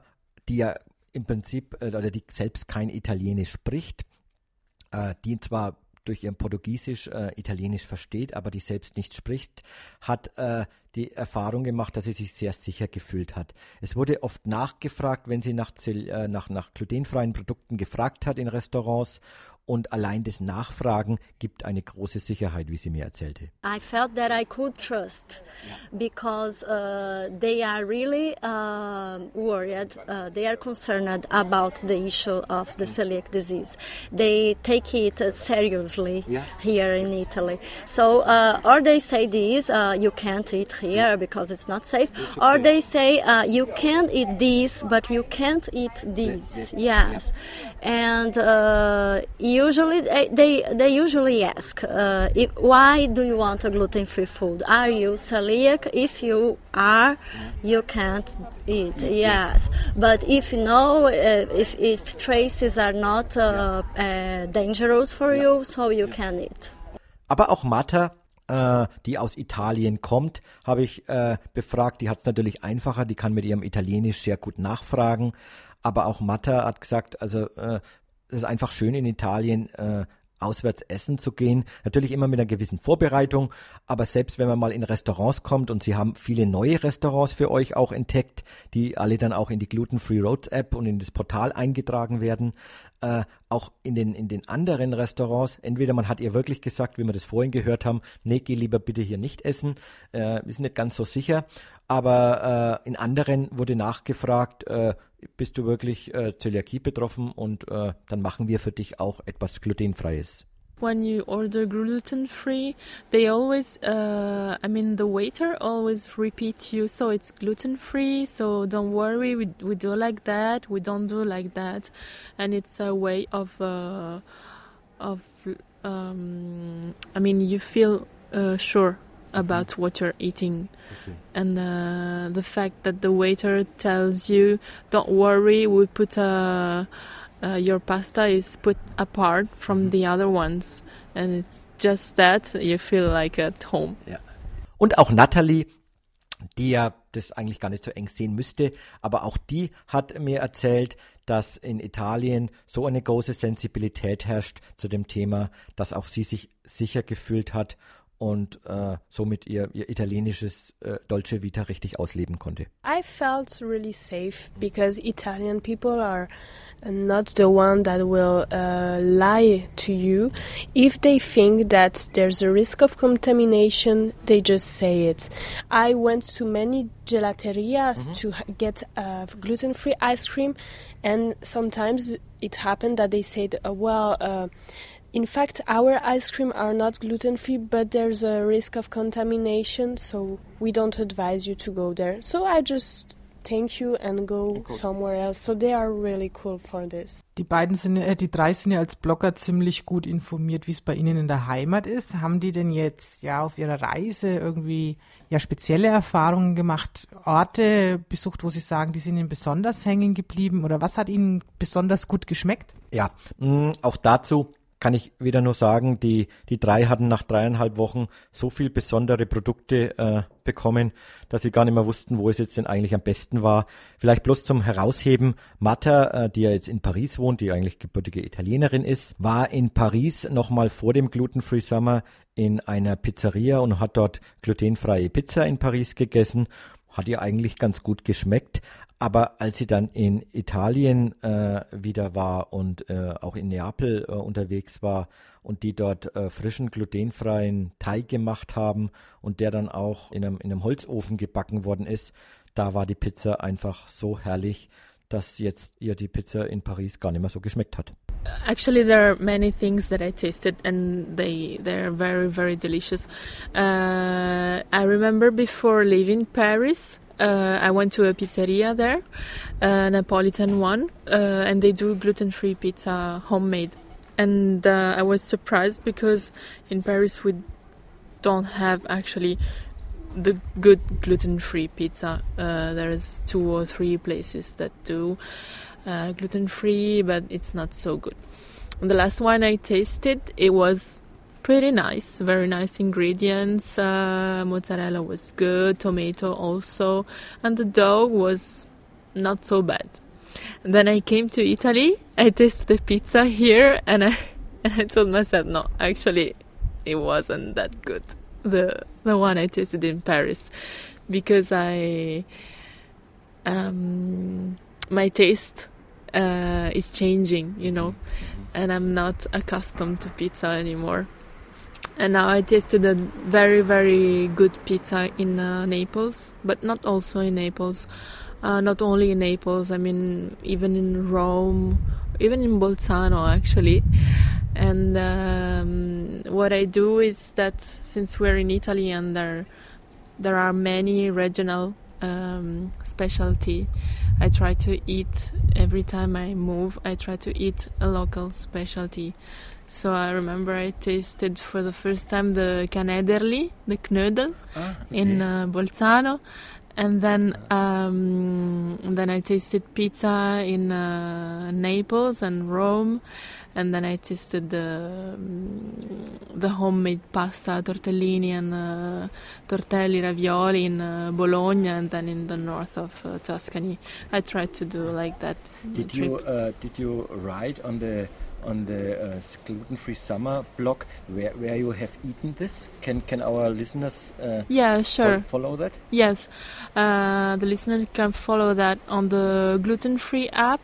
die ja im Prinzip oder die selbst kein Italienisch spricht, die zwar durch ihren Portugiesisch äh, Italienisch versteht, aber die selbst nicht spricht, hat äh, die Erfahrung gemacht, dass sie sich sehr sicher gefühlt hat. Es wurde oft nachgefragt, wenn sie nach, äh, nach, nach glutenfreien Produkten gefragt hat in Restaurants und allein das Nachfragen gibt eine große Sicherheit, wie sie mir erzählte. I felt that I could trust because uh, they are really uh, worried, uh, they are concerned about the issue of the celiac disease. They take it seriously yeah. here in Italy. So, uh, or they say this, uh, you can't eat here because it's not safe, or they say uh, you can eat this, but you can't eat this. Yes. And usually they, they, they usually ask, uh, if, why do you want a gluten-free food? Are you celiac? If you are, you can't eat. Yes, but if no, uh, if, if traces are not uh, uh dangerous for you, so you can eat. Aber auch Martha äh, die aus Italien kommt, habe ich äh, befragt. Die hat es natürlich einfacher, die kann mit ihrem Italienisch sehr gut nachfragen. Aber auch Matta hat gesagt, also äh, es ist einfach schön in Italien äh, auswärts essen zu gehen. Natürlich immer mit einer gewissen Vorbereitung, aber selbst wenn man mal in Restaurants kommt und sie haben viele neue Restaurants für euch auch entdeckt, die alle dann auch in die Gluten Free Roads App und in das Portal eingetragen werden, äh, auch in den, in den anderen Restaurants, entweder man hat ihr wirklich gesagt, wie wir das vorhin gehört haben, nee, geh lieber bitte hier nicht essen, äh, sind nicht ganz so sicher, aber äh, in anderen wurde nachgefragt, äh, bist du wirklich äh, Zöliakie betroffen? Und äh, dann machen wir für dich auch etwas glutenfreies. When you order gluten free, they always, uh, I mean, the waiter always repeat you, so it's gluten free, so don't worry, we, we do like that, we don't do like that. And it's a way of, uh, of um, I mean, you feel uh, sure about mm-hmm. what you're eating. Okay. And uh, the fact that the waiter tells you, don't worry, we put a, uh, your pasta is put apart from the other ones. And it's just that you feel like at home. Ja. Und auch Natalie, die ja das eigentlich gar nicht so eng sehen müsste, aber auch die hat mir erzählt, dass in Italien so eine große Sensibilität herrscht zu dem Thema, dass auch sie sich sicher gefühlt hat und äh, somit ihr, ihr italienisches äh, Dolce Vita richtig ausleben konnte. I felt really safe because Italian people are not the one that will uh, lie to you. If they think that there's a risk of contamination, they just say it. I went to many gelaterias mm -hmm. to get uh, gluten-free ice cream, and sometimes it happened that they said, uh, "Well." In fact, our ice cream are not gluten free, but there's a risk of contamination, so we don't advise you to go there. So I just thank you and go cool. somewhere else. So they are really cool for this. Die beiden sind, äh, die drei sind ja als Blogger ziemlich gut informiert, wie es bei ihnen in der Heimat ist. Haben die denn jetzt ja auf ihrer Reise irgendwie ja spezielle Erfahrungen gemacht, Orte besucht, wo sie sagen, die sind ihnen besonders hängen geblieben oder was hat ihnen besonders gut geschmeckt? Ja, mh, mm, auch dazu kann ich wieder nur sagen, die, die drei hatten nach dreieinhalb Wochen so viel besondere Produkte äh, bekommen, dass sie gar nicht mehr wussten, wo es jetzt denn eigentlich am besten war. Vielleicht bloß zum Herausheben, Matta, äh, die ja jetzt in Paris wohnt, die eigentlich gebürtige Italienerin ist, war in Paris nochmal vor dem Gluten Free Summer in einer Pizzeria und hat dort glutenfreie Pizza in Paris gegessen hat ihr eigentlich ganz gut geschmeckt. Aber als sie dann in Italien äh, wieder war und äh, auch in Neapel äh, unterwegs war und die dort äh, frischen glutenfreien Teig gemacht haben und der dann auch in einem, in einem Holzofen gebacken worden ist, da war die Pizza einfach so herrlich, dass jetzt ihr die Pizza in Paris gar nicht mehr so geschmeckt hat. Actually, there are many things that I tasted, and they they're very very delicious. Uh, I remember before leaving Paris, uh, I went to a pizzeria there, a Napolitan one, uh, and they do gluten-free pizza, homemade. And uh, I was surprised because in Paris we don't have actually the good gluten-free pizza. Uh, there is two or three places that do uh, gluten-free, but it's not so good. The last one I tasted, it was pretty nice, very nice ingredients. Uh, mozzarella was good, tomato also, and the dough was not so bad. And then I came to Italy. I tasted the pizza here, and I and I told myself, no, actually, it wasn't that good. The the one I tasted in Paris, because I um, my taste uh, is changing, you know, and I'm not accustomed to pizza anymore. And now I tasted a very, very good pizza in uh, Naples, but not also in Naples. Uh, not only in Naples, I mean, even in Rome, even in Bolzano, actually. And um, what I do is that since we're in Italy and there, there are many regional um, specialty, I try to eat every time I move. I try to eat a local specialty. So I remember I tasted for the first time the canederli, the knödel, Ah, okay. in uh, Bolzano, and then um, then I tasted pizza in uh, Naples and Rome, and then I tasted the um, the homemade pasta, tortellini and uh, tortelli, ravioli in uh, Bologna, and then in the north of uh, Tuscany. I tried to do like that. Did you uh, did you write on the on the uh, gluten-free summer blog where, where you have eaten this? Can can our listeners uh, Yeah, fol- sure. follow that? Yes, uh, the listener can follow that on the gluten-free app.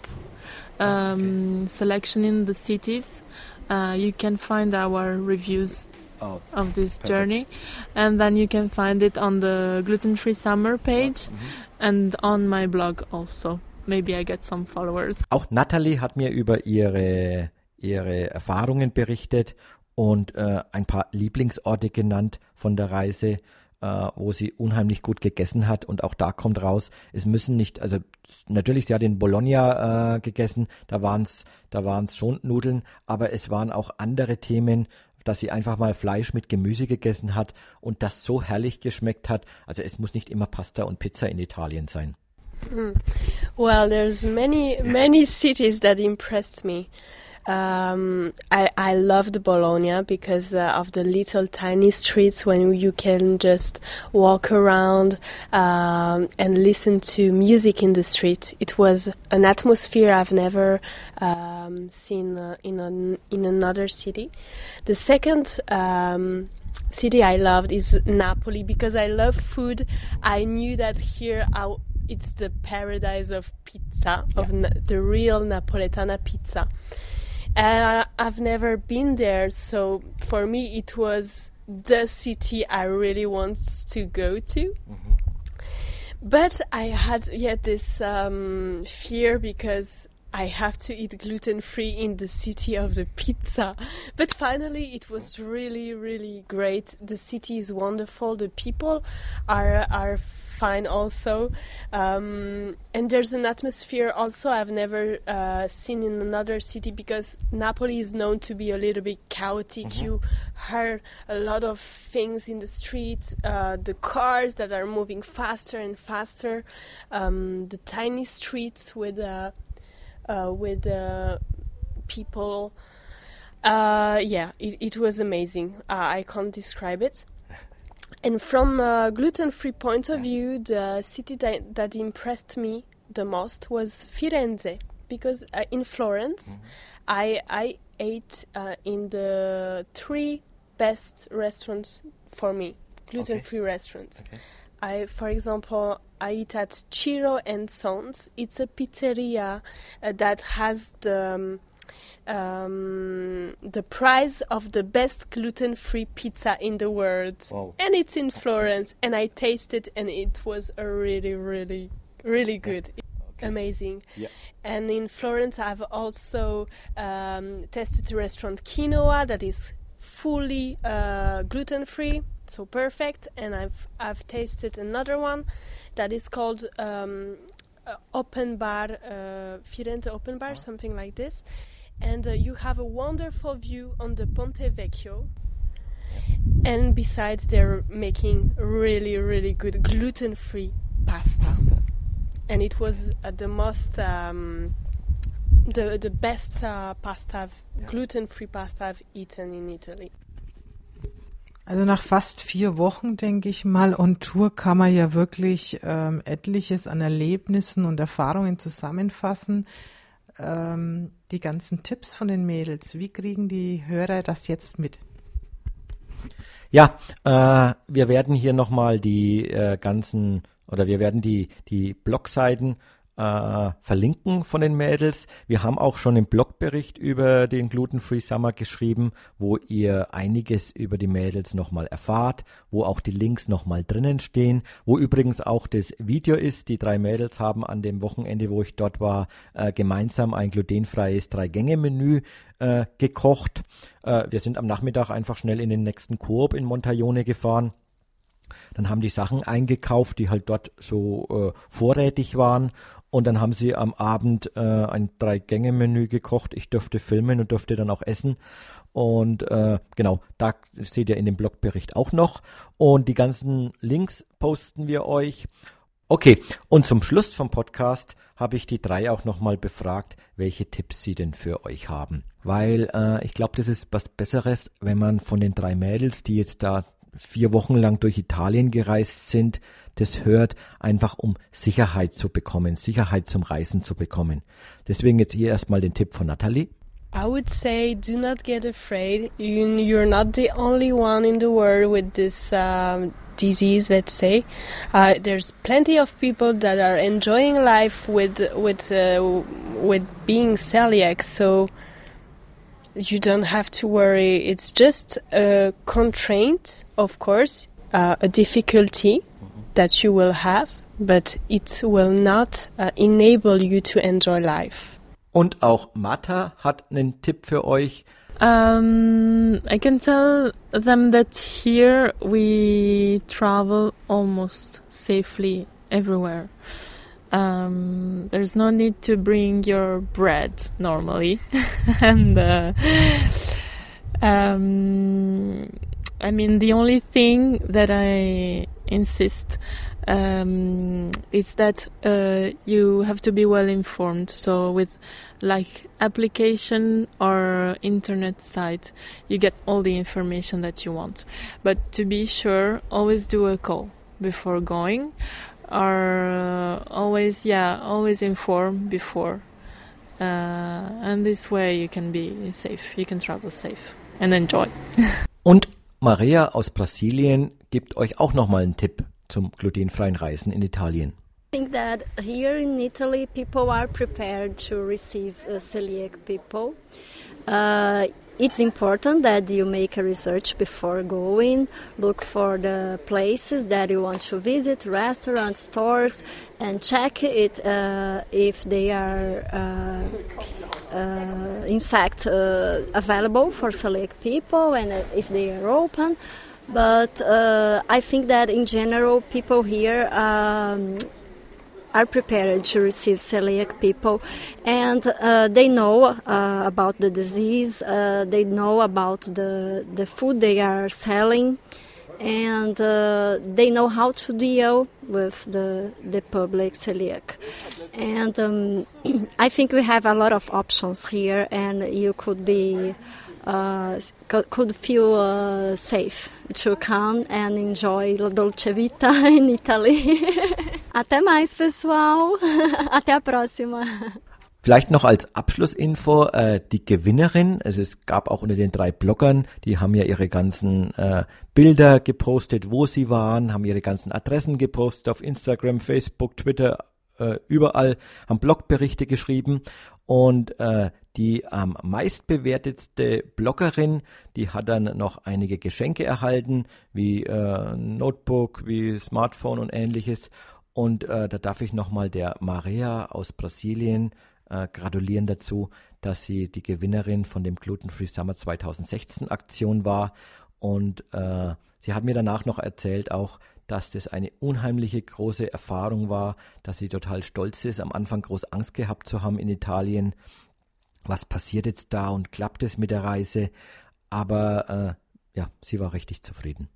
Um, Selection in the cities. Uh, you can find our reviews Oh, of this Perfect. journey, and then you can find it on the gluten-free summer page mhm. and on my blog also. Maybe I get some followers. Auch Natalie hat mir über ihre, ihre Erfahrungen berichtet und äh, ein paar Lieblingsorte genannt von der Reise, äh, wo sie unheimlich gut gegessen hat. Und auch da kommt raus, es müssen nicht, also natürlich, sie hat in Bologna äh, gegessen, da waren es da waren's schon Nudeln, aber es waren auch andere Themen, dass sie einfach mal Fleisch mit Gemüse gegessen hat und das so herrlich geschmeckt hat. Also es muss nicht immer Pasta und Pizza in Italien sein. Well, there's many many cities that impressed me. Um, I I loved Bologna because uh, of the little tiny streets when you can just walk around um, and listen to music in the street. It was an atmosphere I've never um, seen uh, in an, in another city. The second. Um, city I loved is Napoli because I love food. I knew that here I, it's the paradise of pizza, of na- the real Napoletana pizza. I've never been there, so for me it was the city I really want to go to. But I had yet this um, fear because I have to eat gluten free in the city of the pizza. But finally, it was really, really great. The city is wonderful. The people are are fine also, um, and there's an atmosphere also I've never uh, seen in another city because Napoli is known to be a little bit chaotic. You hear a lot of things in the streets, uh, the cars that are moving faster and faster, um, the tiny streets with. Uh, uh, with uh, people. Uh, yeah, it, it was amazing. Uh, I can't describe it. And from a gluten-free point of view, the city that, that impressed me the most was Firenze, because uh, in Florence, I I ate uh, in the three best restaurants for me, gluten-free restaurants. Okay. I, for example, I eat at Ciro and Sons. It's a pizzeria uh, that has the um, um, the prize of the best gluten-free pizza in the world, Wow. and it's in Florence. And I tasted, and it was a really, really, really good, amazing. Yeah. And in Florence, I've also um, tested the restaurant Quinoa that is fully uh, gluten-free, so perfect. And I've I've tasted another one that is called um, uh, Open Bar uh, Firenze Open Bar, something like this. And uh, you have a wonderful view on the Ponte Vecchio. And besides, they're making really, really good gluten-free pasta and it was uh, the most um, the the best uh, pasta I've- gluten-free pasta I've eaten in Italy. Also nach fast vier Wochen, denke ich mal, on Tour kann man ja wirklich ähm, etliches an Erlebnissen und Erfahrungen zusammenfassen. Ähm, die ganzen Tipps von den Mädels, wie kriegen die Hörer das jetzt mit? Ja, äh, wir werden hier nochmal die äh, ganzen oder wir werden die, die Blogseiten äh, verlinken von den Mädels. Wir haben auch schon einen Blogbericht über den Gluten Free Summer geschrieben, wo ihr einiges über die Mädels nochmal erfahrt, wo auch die Links nochmal drinnen stehen, wo übrigens auch das Video ist. Die drei Mädels haben an dem Wochenende, wo ich dort war, äh, gemeinsam ein glutenfreies Drei-Gänge-Menü äh, gekocht. Äh, wir sind am Nachmittag einfach schnell in den nächsten Coop in Montaglione gefahren. Dann haben die Sachen eingekauft, die halt dort so äh, vorrätig waren. Und dann haben sie am Abend äh, ein Drei-Gänge-Menü gekocht. Ich durfte filmen und durfte dann auch essen. Und äh, genau, da seht ihr in dem Blogbericht auch noch. Und die ganzen Links posten wir euch. Okay, und zum Schluss vom Podcast habe ich die drei auch nochmal befragt, welche Tipps sie denn für euch haben. Weil äh, ich glaube, das ist was Besseres, wenn man von den drei Mädels, die jetzt da vier Wochen lang durch Italien gereist sind, das hört, einfach um Sicherheit zu bekommen, Sicherheit zum Reisen zu bekommen. Deswegen jetzt hier erstmal den Tipp von Nathalie. I would say do not get afraid. You, you're not the only one in the world with this um, disease, let's say. Uh, there's plenty of people that are enjoying life with with uh, with being celiac, so you don't have to worry. It's just a constraint, of course, uh, a difficulty that you will have, but it will not uh, enable you to enjoy life. Und auch Martha hat einen Tipp für euch. Um, I can tell them that here we travel almost safely everywhere. Um, there's no need to bring your bread normally, and uh, um, I mean the only thing that I insist um, is that uh, you have to be well informed. So with like application or internet site, you get all the information that you want. But to be sure, always do a call before going, or uh, always yeah, always inform before. Uh, and this way you can be safe. You can travel safe and enjoy. Und Maria aus Brasilien gibt euch auch nochmal einen Tipp zum glutenfreien Reisen in Italien. I think that here in Italy, people are prepared to receive uh, celiac people. Uh, it's important that you make a research before going, look for the places that you want to visit, restaurants, stores, and check it uh, if they are. Uh, uh, in fact, uh, available for select people and uh, if they are open. But uh, I think that in general, people here um, are prepared to receive celiac people, and uh, they know uh, about the disease. Uh, they know about the the food they are selling, and uh, they know how to deal with the the public celiac. And um, I think we have a lot of options here, and you could be uh, co- could feel uh, safe to come and enjoy La Dolce Vita in Italy. Até mais, pessoal. Até a próxima. Vielleicht noch als Abschlussinfo äh, die Gewinnerin. Also es gab auch unter den drei Bloggern, die haben ja ihre ganzen äh, Bilder gepostet, wo sie waren, haben ihre ganzen Adressen gepostet auf Instagram, Facebook, Twitter, äh, überall, haben Blogberichte geschrieben und äh, die am meistbewertetste Bloggerin, die hat dann noch einige Geschenke erhalten, wie äh, Notebook, wie Smartphone und ähnliches. Und äh, da darf ich nochmal der Maria aus Brasilien äh, gratulieren dazu, dass sie die Gewinnerin von dem Gluten Free Summer 2016 Aktion war. Und äh, sie hat mir danach noch erzählt auch, dass das eine unheimliche große Erfahrung war, dass sie total stolz ist, am Anfang groß Angst gehabt zu haben in Italien. Was passiert jetzt da und klappt es mit der Reise? Aber äh, ja, sie war richtig zufrieden.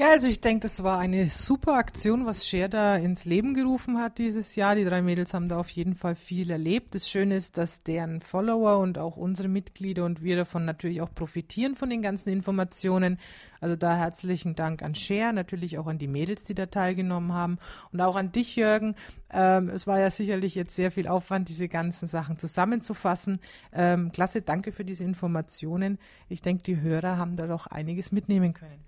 Ja, also ich denke, das war eine super Aktion, was Cher da ins Leben gerufen hat dieses Jahr. Die drei Mädels haben da auf jeden Fall viel erlebt. Das Schöne ist, dass deren Follower und auch unsere Mitglieder und wir davon natürlich auch profitieren von den ganzen Informationen. Also da herzlichen Dank an Cher, natürlich auch an die Mädels, die da teilgenommen haben und auch an dich, Jürgen. Ähm, es war ja sicherlich jetzt sehr viel Aufwand, diese ganzen Sachen zusammenzufassen. Ähm, klasse, danke für diese Informationen. Ich denke, die Hörer haben da doch einiges mitnehmen können.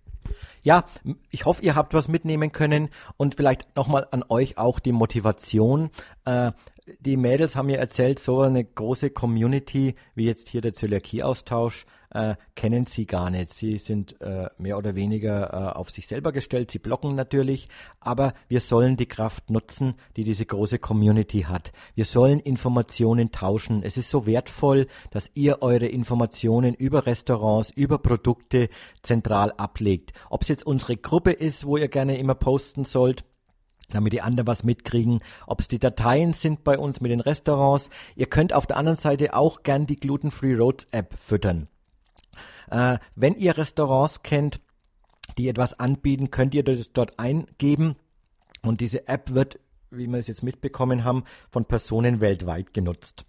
Ja, ich hoffe, ihr habt was mitnehmen können und vielleicht nochmal an euch auch die Motivation. Äh, die Mädels haben mir erzählt, so eine große Community wie jetzt hier der Zöliakie-Austausch äh, kennen sie gar nicht. Sie sind äh, mehr oder weniger äh, auf sich selber gestellt, sie blocken natürlich, aber wir sollen die Kraft nutzen, die diese große Community hat. Wir sollen Informationen tauschen. Es ist so wertvoll, dass ihr eure Informationen über Restaurants, über Produkte zentral ablegt. Ob es jetzt unsere Gruppe ist, wo ihr gerne immer posten sollt, damit die anderen was mitkriegen, ob es die Dateien sind bei uns mit den Restaurants. Ihr könnt auf der anderen Seite auch gern die Gluten Free Roads App füttern. Äh, wenn ihr Restaurants kennt, die etwas anbieten, könnt ihr das dort eingeben und diese App wird, wie wir es jetzt mitbekommen haben, von Personen weltweit genutzt.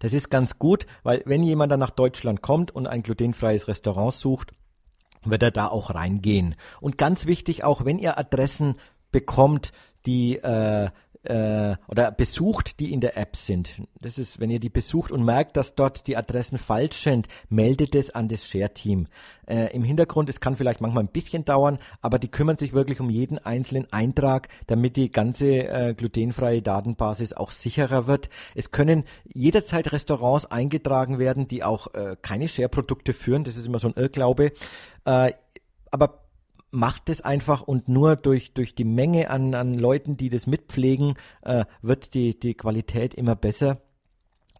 Das ist ganz gut, weil wenn jemand dann nach Deutschland kommt und ein glutenfreies Restaurant sucht, wird er da auch reingehen. Und ganz wichtig auch, wenn ihr Adressen bekommt, die äh, äh, oder besucht, die in der App sind. Das ist, wenn ihr die besucht und merkt, dass dort die Adressen falsch sind, meldet es an das Share-Team. Äh, Im Hintergrund, es kann vielleicht manchmal ein bisschen dauern, aber die kümmern sich wirklich um jeden einzelnen Eintrag, damit die ganze äh, glutenfreie Datenbasis auch sicherer wird. Es können jederzeit Restaurants eingetragen werden, die auch äh, keine Share-Produkte führen. Das ist immer so ein Irrglaube. Äh, aber macht es einfach und nur durch, durch die Menge an, an Leuten, die das mitpflegen, äh, wird die, die Qualität immer besser.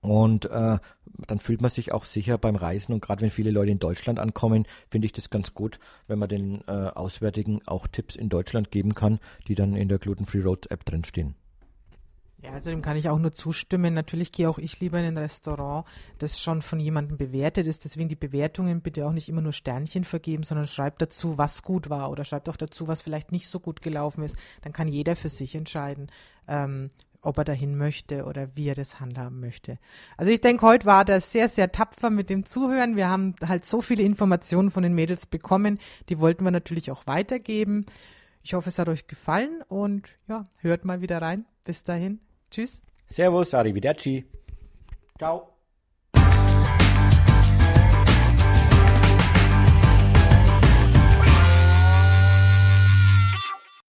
Und äh, dann fühlt man sich auch sicher beim Reisen. Und gerade wenn viele Leute in Deutschland ankommen, finde ich das ganz gut, wenn man den äh, Auswärtigen auch Tipps in Deutschland geben kann, die dann in der Gluten Free Roads App drinstehen. Ja, also dem kann ich auch nur zustimmen. Natürlich gehe auch ich lieber in ein Restaurant, das schon von jemandem bewertet ist. Deswegen die Bewertungen bitte auch nicht immer nur Sternchen vergeben, sondern schreibt dazu, was gut war oder schreibt auch dazu, was vielleicht nicht so gut gelaufen ist. Dann kann jeder für sich entscheiden, ähm, ob er dahin möchte oder wie er das handhaben möchte. Also ich denke, heute war das sehr, sehr tapfer mit dem Zuhören. Wir haben halt so viele Informationen von den Mädels bekommen, die wollten wir natürlich auch weitergeben. Ich hoffe, es hat euch gefallen und ja, hört mal wieder rein. Bis dahin. Tschüss. Servus, arrivederci. Ciao.